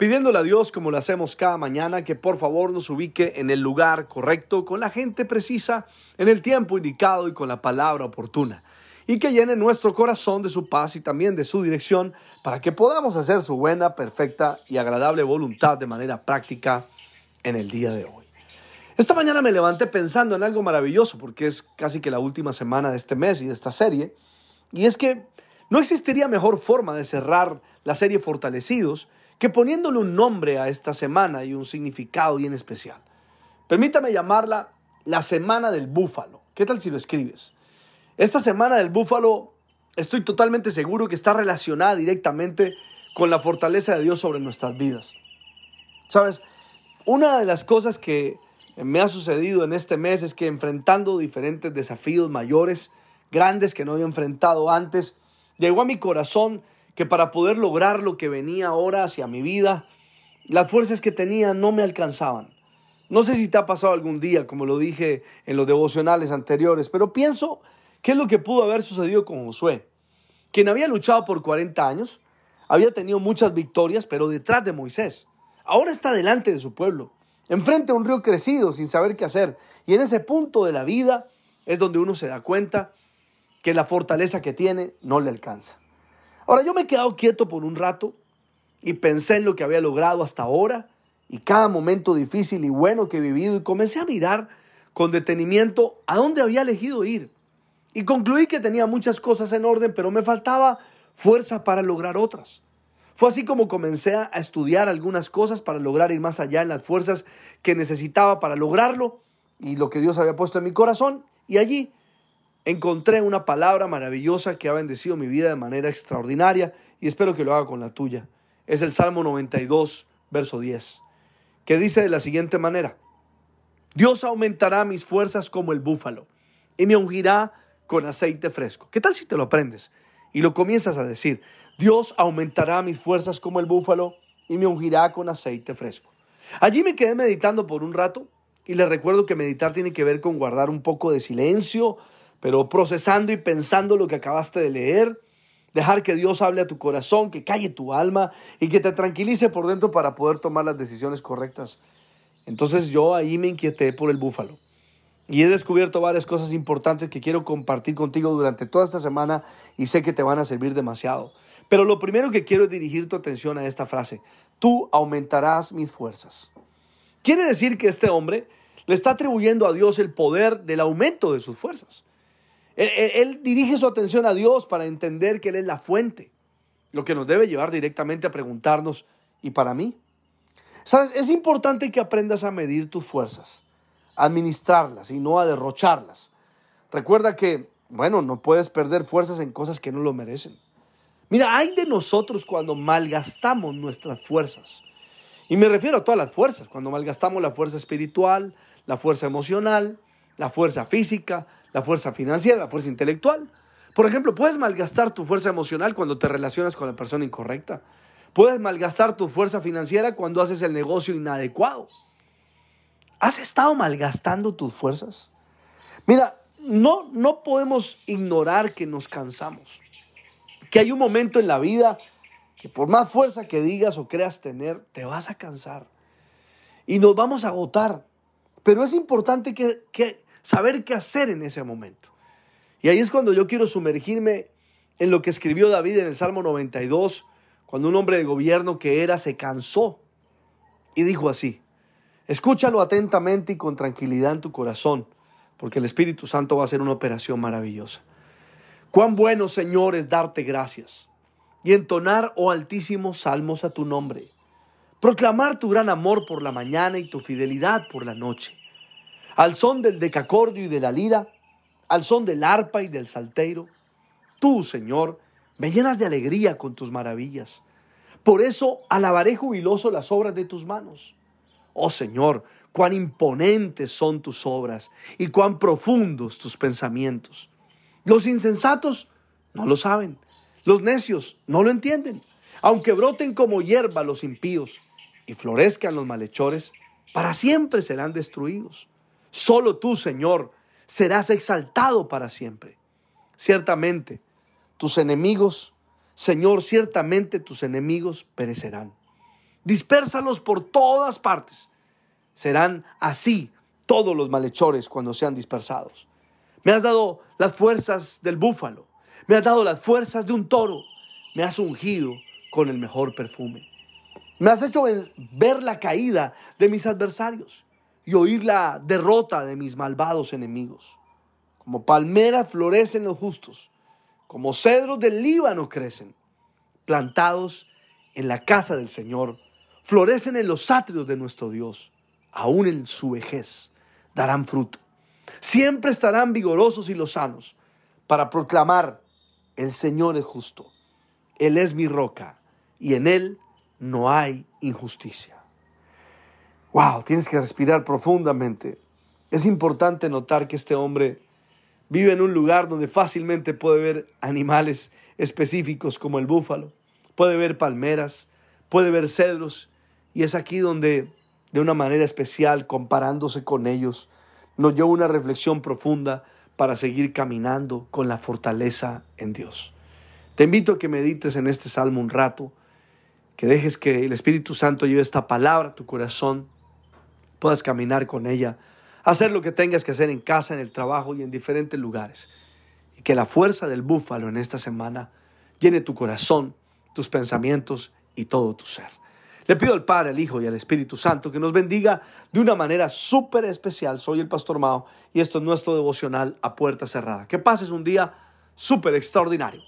pidiéndole a Dios, como lo hacemos cada mañana, que por favor nos ubique en el lugar correcto, con la gente precisa, en el tiempo indicado y con la palabra oportuna. Y que llene nuestro corazón de su paz y también de su dirección para que podamos hacer su buena, perfecta y agradable voluntad de manera práctica en el día de hoy. Esta mañana me levanté pensando en algo maravilloso porque es casi que la última semana de este mes y de esta serie. Y es que no existiría mejor forma de cerrar la serie Fortalecidos que poniéndole un nombre a esta semana y un significado bien especial. Permítame llamarla la Semana del Búfalo. ¿Qué tal si lo escribes? Esta Semana del Búfalo estoy totalmente seguro que está relacionada directamente con la fortaleza de Dios sobre nuestras vidas. Sabes, una de las cosas que me ha sucedido en este mes es que enfrentando diferentes desafíos mayores, grandes que no había enfrentado antes, llegó a mi corazón que para poder lograr lo que venía ahora hacia mi vida, las fuerzas que tenía no me alcanzaban. No sé si te ha pasado algún día, como lo dije en los devocionales anteriores, pero pienso qué es lo que pudo haber sucedido con Josué, quien había luchado por 40 años, había tenido muchas victorias, pero detrás de Moisés. Ahora está delante de su pueblo, enfrente a un río crecido sin saber qué hacer. Y en ese punto de la vida es donde uno se da cuenta que la fortaleza que tiene no le alcanza. Ahora yo me he quedado quieto por un rato y pensé en lo que había logrado hasta ahora y cada momento difícil y bueno que he vivido y comencé a mirar con detenimiento a dónde había elegido ir. Y concluí que tenía muchas cosas en orden, pero me faltaba fuerza para lograr otras. Fue así como comencé a estudiar algunas cosas para lograr ir más allá en las fuerzas que necesitaba para lograrlo y lo que Dios había puesto en mi corazón. Y allí encontré una palabra maravillosa que ha bendecido mi vida de manera extraordinaria y espero que lo haga con la tuya. Es el Salmo 92, verso 10, que dice de la siguiente manera, Dios aumentará mis fuerzas como el búfalo y me ungirá con aceite fresco. ¿Qué tal si te lo aprendes? Y lo comienzas a decir, Dios aumentará mis fuerzas como el búfalo y me ungirá con aceite fresco. Allí me quedé meditando por un rato y les recuerdo que meditar tiene que ver con guardar un poco de silencio, pero procesando y pensando lo que acabaste de leer, dejar que Dios hable a tu corazón, que calle tu alma y que te tranquilice por dentro para poder tomar las decisiones correctas. Entonces yo ahí me inquieté por el búfalo. Y he descubierto varias cosas importantes que quiero compartir contigo durante toda esta semana y sé que te van a servir demasiado. Pero lo primero que quiero es dirigir tu atención a esta frase. Tú aumentarás mis fuerzas. Quiere decir que este hombre le está atribuyendo a Dios el poder del aumento de sus fuerzas. Él, dirige su atención a Dios para entender que Él es la fuente, lo que nos debe llevar directamente a preguntarnos, ¿y para mí? ¿Sabes? Es importante que aprendas a medir tus fuerzas, a administrarlas y no a derrocharlas. Recuerda que, bueno, no puedes perder fuerzas en cosas que no lo merecen. Mira, hay de nosotros cuando malgastamos nuestras fuerzas. Y me refiero a todas las fuerzas, cuando malgastamos la fuerza espiritual, la fuerza emocional, la fuerza física, la fuerza financiera, la fuerza intelectual. Por ejemplo, puedes malgastar tu fuerza emocional cuando te relacionas con la persona incorrecta. Puedes malgastar tu fuerza financiera cuando haces el negocio inadecuado. ¿Has estado malgastando tus fuerzas? Mira, no, no podemos ignorar que nos cansamos. Que hay un momento en la vida que por más fuerza que digas o creas tener, te vas a cansar. Y nos vamos a agotar. Pero es importante que, que saber qué hacer en ese momento. Y ahí es cuando yo quiero sumergirme en lo que escribió David en el Salmo 92, cuando un hombre de gobierno que era se cansó y dijo así, escúchalo atentamente y con tranquilidad en tu corazón, porque el Espíritu Santo va a hacer una operación maravillosa. Cuán bueno, Señor, es darte gracias y entonar, oh Altísimo, salmos a tu nombre. Proclamar tu gran amor por la mañana y tu fidelidad por la noche al son del decacordio y de la lira, al son del arpa y del salteiro. Tú, Señor, me llenas de alegría con tus maravillas. Por eso alabaré jubiloso las obras de tus manos. Oh Señor, cuán imponentes son tus obras y cuán profundos tus pensamientos. Los insensatos no lo saben, los necios no lo entienden. Aunque broten como hierba los impíos y florezcan los malhechores, para siempre serán destruidos. Solo tú, Señor, serás exaltado para siempre. Ciertamente, tus enemigos, Señor, ciertamente tus enemigos perecerán. Dispérsalos por todas partes. Serán así todos los malhechores cuando sean dispersados. Me has dado las fuerzas del búfalo. Me has dado las fuerzas de un toro. Me has ungido con el mejor perfume. Me has hecho ver la caída de mis adversarios y oír la derrota de mis malvados enemigos. Como palmeras florecen los justos, como cedros del Líbano crecen, plantados en la casa del Señor, florecen en los atrios de nuestro Dios, aún en su vejez darán fruto. Siempre estarán vigorosos y lozanos para proclamar, el Señor es justo, Él es mi roca y en Él no hay injusticia. Wow, tienes que respirar profundamente. Es importante notar que este hombre vive en un lugar donde fácilmente puede ver animales específicos como el búfalo, puede ver palmeras, puede ver cedros, y es aquí donde, de una manera especial, comparándose con ellos, nos dio una reflexión profunda para seguir caminando con la fortaleza en Dios. Te invito a que medites en este salmo un rato, que dejes que el Espíritu Santo lleve esta palabra a tu corazón, puedas caminar con ella, hacer lo que tengas que hacer en casa, en el trabajo y en diferentes lugares. Y que la fuerza del búfalo en esta semana llene tu corazón, tus pensamientos y todo tu ser. Le pido al Padre, al Hijo y al Espíritu Santo que nos bendiga de una manera súper especial. Soy el Pastor Mao y esto es nuestro devocional a puerta cerrada. Que pases un día súper extraordinario.